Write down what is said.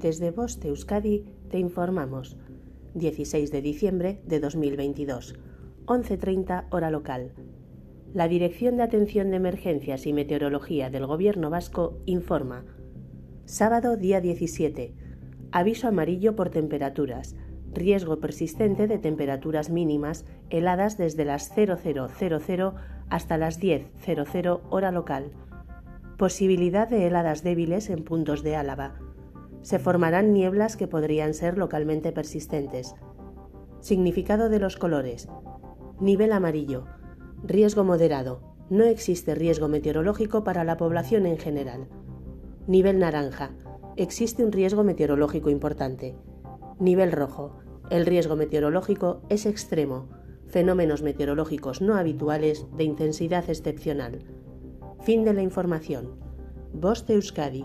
Desde Voz de Euskadi te informamos. 16 de diciembre de 2022, 11.30 hora local. La Dirección de Atención de Emergencias y Meteorología del Gobierno Vasco informa. Sábado día 17. Aviso amarillo por temperaturas. Riesgo persistente de temperaturas mínimas heladas desde las 0000 hasta las 10.00 hora local. Posibilidad de heladas débiles en puntos de Álava se formarán nieblas que podrían ser localmente persistentes. Significado de los colores. Nivel amarillo. Riesgo moderado. No existe riesgo meteorológico para la población en general. Nivel naranja. Existe un riesgo meteorológico importante. Nivel rojo. El riesgo meteorológico es extremo. Fenómenos meteorológicos no habituales de intensidad excepcional. Fin de la información. Voz Euskadi